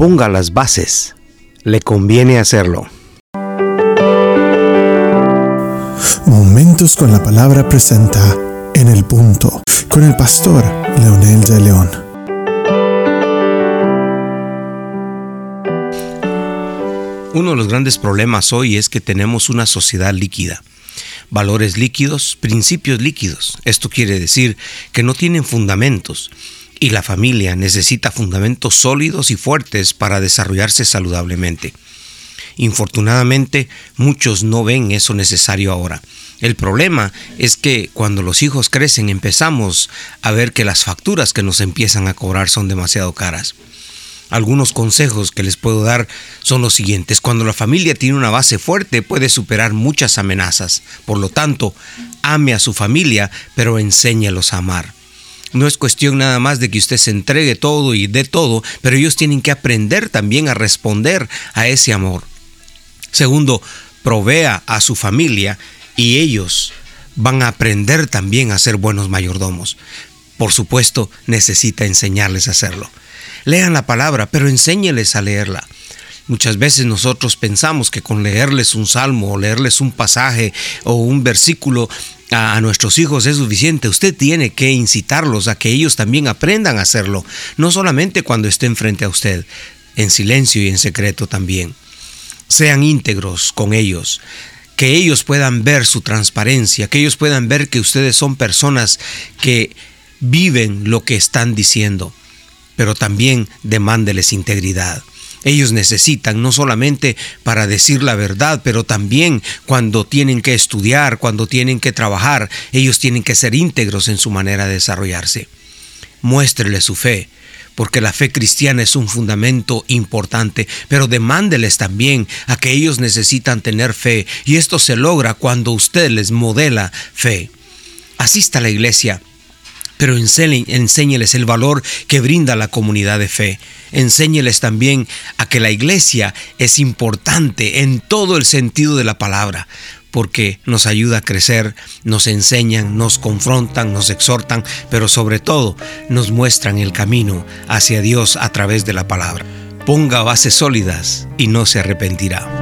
ponga las bases. Le conviene hacerlo. Momentos con la palabra presenta En el punto con el pastor Leonel de León. Uno de los grandes problemas hoy es que tenemos una sociedad líquida. Valores líquidos, principios líquidos. Esto quiere decir que no tienen fundamentos y la familia necesita fundamentos sólidos y fuertes para desarrollarse saludablemente. Infortunadamente, muchos no ven eso necesario ahora. El problema es que cuando los hijos crecen empezamos a ver que las facturas que nos empiezan a cobrar son demasiado caras. Algunos consejos que les puedo dar son los siguientes. Cuando la familia tiene una base fuerte puede superar muchas amenazas. Por lo tanto, ame a su familia, pero enséñalos a amar. No es cuestión nada más de que usted se entregue todo y dé todo, pero ellos tienen que aprender también a responder a ese amor. Segundo, provea a su familia y ellos van a aprender también a ser buenos mayordomos. Por supuesto, necesita enseñarles a hacerlo. Lean la palabra, pero enséñeles a leerla. Muchas veces nosotros pensamos que con leerles un salmo o leerles un pasaje o un versículo a, nuestros hijos es suficiente. Usted tiene que incitarlos a que ellos también aprendan a hacerlo, no solamente cuando estén frente a usted, en silencio y en secreto también. Sean íntegros con ellos, que ellos puedan ver su transparencia, que ellos puedan ver que ustedes son personas que viven lo que están diciendo, pero también demándeles integridad. Ellos necesitan no solamente para decir la verdad, pero también cuando tienen que estudiar, cuando tienen que trabajar, ellos tienen que ser íntegros en su manera de desarrollarse. Muéstrele su fe, porque la fe cristiana es un fundamento importante, pero demándeles también a que ellos necesitan tener fe, y esto se logra cuando usted les modela fe. Asista a la iglesia, pero enséñeles el valor que brinda la comunidad de fe. Enséñeles también a que la iglesia es importante en todo el sentido de la palabra, porque nos ayuda a crecer, nos enseñan, nos confrontan, nos exhortan, pero sobre todo nos muestran el camino hacia Dios a través de la palabra. Ponga bases sólidas y no se arrepentirá.